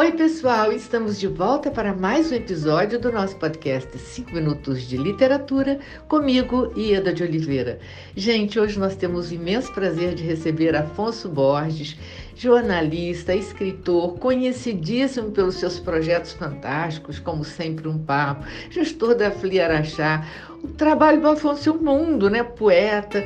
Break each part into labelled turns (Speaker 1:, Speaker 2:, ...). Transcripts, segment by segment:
Speaker 1: Oi, pessoal, estamos de volta para mais um episódio do nosso podcast 5 Minutos de Literatura, comigo, Ieda de Oliveira. Gente, hoje nós temos o imenso prazer de receber Afonso Borges, jornalista, escritor, conhecidíssimo pelos seus projetos fantásticos, como Sempre um Papo, gestor da Fli Araxá. O trabalho do Afonso é um mundo, né? Poeta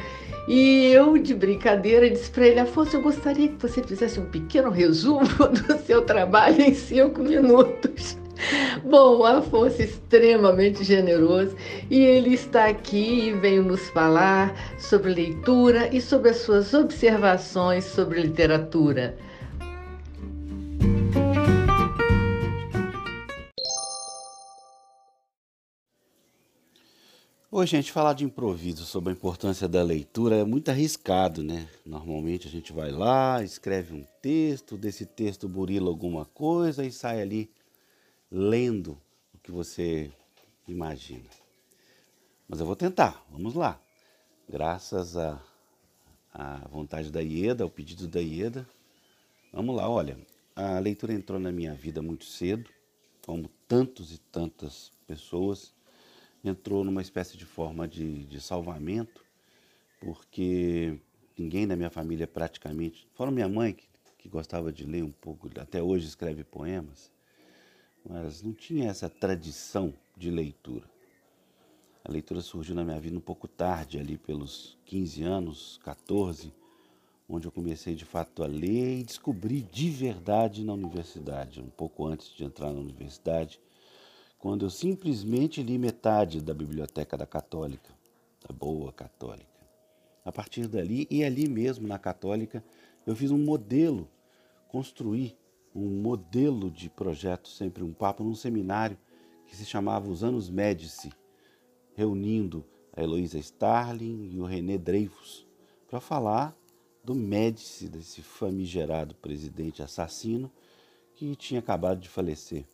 Speaker 1: e eu, de brincadeira, disse para ele: Afonso, eu gostaria que você fizesse um pequeno resumo do seu trabalho em cinco minutos. Bom, o Afonso é extremamente generoso e ele está aqui e veio nos falar sobre leitura e sobre as suas observações sobre literatura.
Speaker 2: Hoje, gente, falar de improviso sobre a importância da leitura é muito arriscado, né? Normalmente a gente vai lá, escreve um texto, desse texto burila alguma coisa e sai ali lendo o que você imagina. Mas eu vou tentar, vamos lá. Graças à vontade da Ieda, ao pedido da Ieda. Vamos lá, olha, a leitura entrou na minha vida muito cedo, como tantos e tantas pessoas entrou numa espécie de forma de, de salvamento, porque ninguém da minha família praticamente, fora minha mãe, que, que gostava de ler um pouco, até hoje escreve poemas, mas não tinha essa tradição de leitura. A leitura surgiu na minha vida um pouco tarde, ali pelos 15 anos, 14, onde eu comecei de fato a ler e descobri de verdade na universidade, um pouco antes de entrar na universidade quando eu simplesmente li metade da biblioteca da Católica, da boa Católica. A partir dali, e ali mesmo na Católica, eu fiz um modelo, construí um modelo de projeto, sempre um papo, num seminário que se chamava Os Anos Médici, reunindo a Heloísa Starling e o René Dreyfus, para falar do Médici, desse famigerado presidente assassino que tinha acabado de falecer.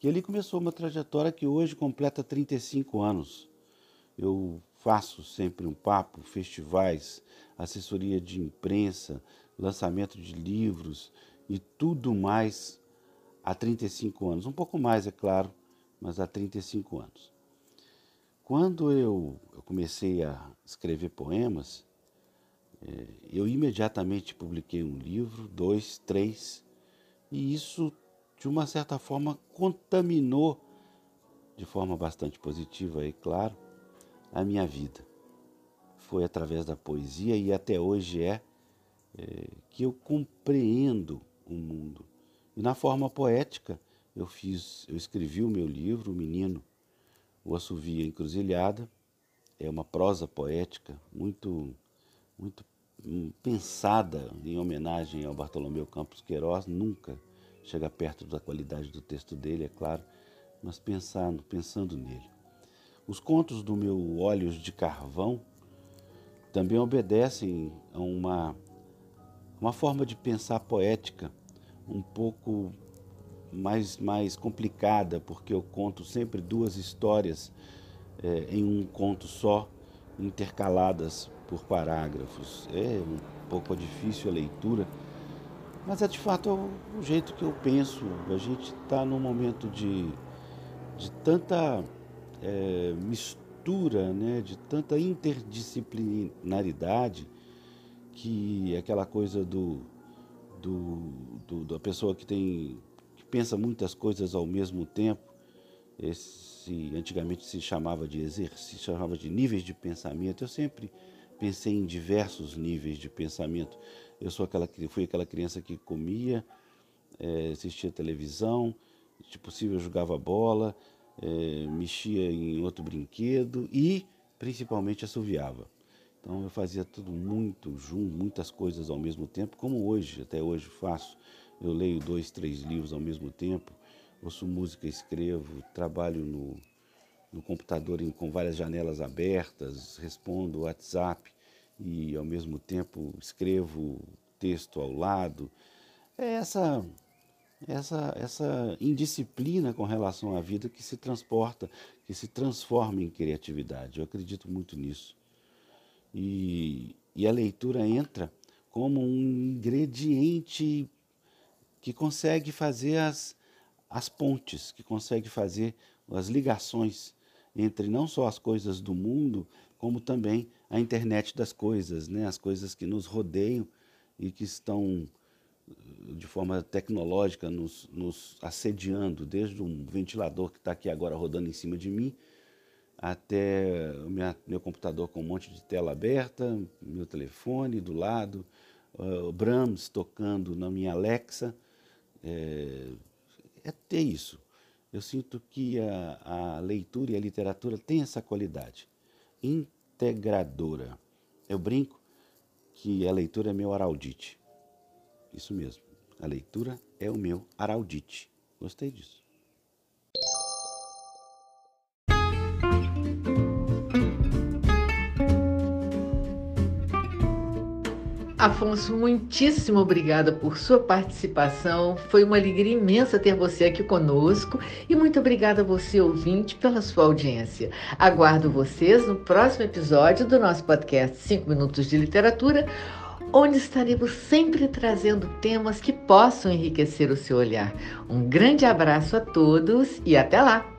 Speaker 2: E ali começou uma trajetória que hoje completa 35 anos. Eu faço sempre um papo, festivais, assessoria de imprensa, lançamento de livros e tudo mais há 35 anos. Um pouco mais, é claro, mas há 35 anos. Quando eu, comecei a escrever poemas, é, eu imediatamente publiquei um livro, dois, três, e isso de uma certa forma, contaminou, de forma bastante positiva e claro, a minha vida. Foi através da poesia e até hoje é, é que eu compreendo o mundo. E na forma poética, eu fiz, eu escrevi o meu livro, O Menino, o Assovia Encruzilhada. É uma prosa poética muito, muito hum, pensada em homenagem ao Bartolomeu Campos Queiroz, nunca chega perto da qualidade do texto dele, é claro, mas pensando, pensando nele. Os contos do meu Olhos de Carvão também obedecem a uma, uma forma de pensar poética um pouco mais, mais complicada, porque eu conto sempre duas histórias é, em um conto só, intercaladas por parágrafos. É um pouco difícil a leitura mas é de fato o, jeito que eu penso. A gente está num momento de, de tanta é, mistura, né, de tanta interdisciplinaridade, que é aquela coisa do, do, do, da pessoa que tem que pensa muitas coisas ao mesmo tempo. Esse antigamente se chamava de exercício, chamava de níveis de pensamento. Eu sempre pensei em diversos níveis de pensamento. Eu sou aquela, fui aquela criança que comia, é, assistia televisão, se possível jogava bola, é, mexia em outro brinquedo e principalmente assoviava. Então eu fazia tudo muito junto, muitas coisas ao mesmo tempo, como hoje, até hoje faço. Eu leio dois, três livros ao mesmo tempo, ouço música, escrevo, trabalho no, no computador com várias janelas abertas, respondo WhatsApp e ao mesmo tempo escrevo texto ao lado. É essa essa essa indisciplina com relação à vida que se transporta, que se transforma em criatividade. Eu acredito muito nisso. E, e a leitura entra como um ingrediente que consegue fazer as, as pontes, que consegue fazer as ligações entre não só as coisas do mundo, como também a internet das coisas, né? as coisas que nos rodeiam e que estão de forma tecnológica nos, nos assediando, desde um ventilador que está aqui agora rodando em cima de mim, até minha, meu computador com um monte de tela aberta, meu telefone do lado, uh, Brahms tocando na minha Alexa. É, é ter isso. Eu sinto que a, a leitura e a literatura têm essa qualidade integradora. Eu brinco que a leitura é meu araldite. Isso mesmo. A leitura é o meu araldite. Gostei disso.
Speaker 1: Afonso, muitíssimo obrigada por sua participação. Foi uma alegria imensa ter você aqui conosco e muito obrigada a você, ouvinte, pela sua audiência. Aguardo vocês no próximo episódio do nosso podcast 5 Minutos de Literatura, onde estaremos sempre trazendo temas que possam enriquecer o seu olhar. Um grande abraço a todos e até lá!